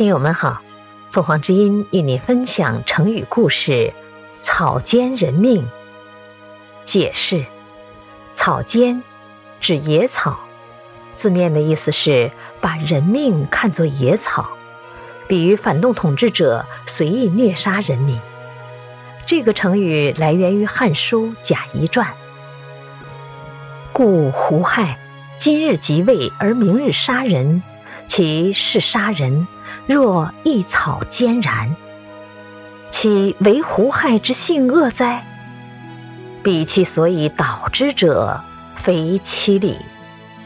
听友们好，凤凰之音与你分享成语故事“草菅人命”。解释：草菅指野草，字面的意思是把人命看作野草，比喻反动统治者随意虐杀人民。这个成语来源于《汉书·贾谊传》。故胡亥今日即位而明日杀人，其是杀人若一草菅然，岂为胡亥之性恶哉？彼其所以导之者，非其理，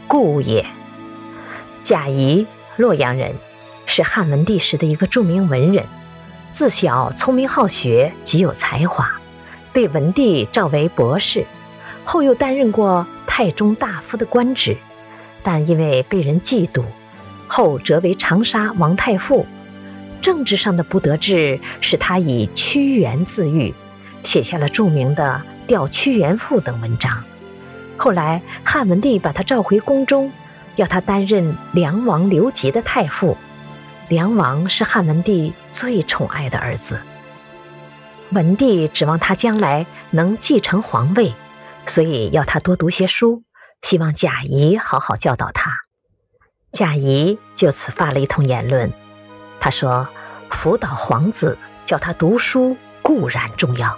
故也。贾谊，洛阳人，是汉文帝时的一个著名文人。自小聪明好学，极有才华，被文帝召为博士，后又担任过太中大夫的官职，但因为被人嫉妒，后折为长沙王太傅。政治上的不得志，使他以屈原自喻，写下了著名的《吊屈原赋》等文章。后来汉文帝把他召回宫中，要他担任梁王刘吉的太傅。梁王是汉文帝最宠爱的儿子，文帝指望他将来能继承皇位，所以要他多读些书，希望贾谊好好教导他。贾谊就此发了一通言论，他说：“辅导皇子，教他读书固然重要，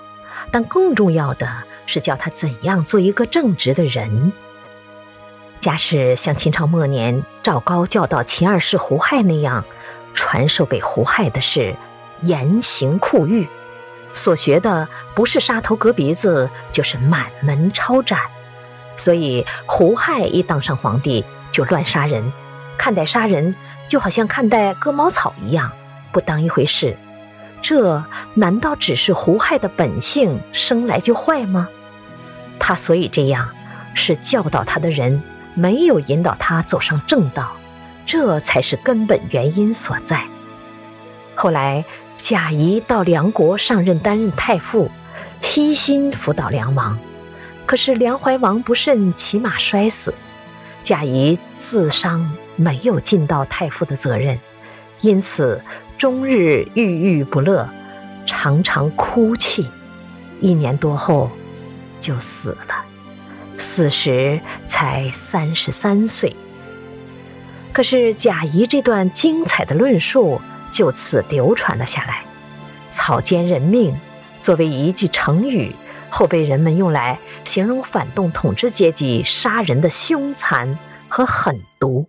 但更重要的是教他怎样做一个正直的人。”假使像秦朝末年赵高教导秦二世胡亥那样。传授给胡亥的是严刑酷狱，所学的不是杀头割鼻子，就是满门抄斩。所以胡亥一当上皇帝就乱杀人，看待杀人就好像看待割茅草一样，不当一回事。这难道只是胡亥的本性生来就坏吗？他所以这样，是教导他的人没有引导他走上正道。这才是根本原因所在。后来，贾谊到梁国上任，担任太傅，悉心辅导梁王。可是梁怀王不慎骑马摔死，贾谊自伤，没有尽到太傅的责任，因此终日郁郁不乐，常常哭泣。一年多后，就死了，死时才三十三岁。可是贾谊这段精彩的论述就此流传了下来，“草菅人命”作为一句成语，后被人们用来形容反动统治阶级杀人的凶残和狠毒。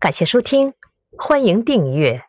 感谢收听，欢迎订阅。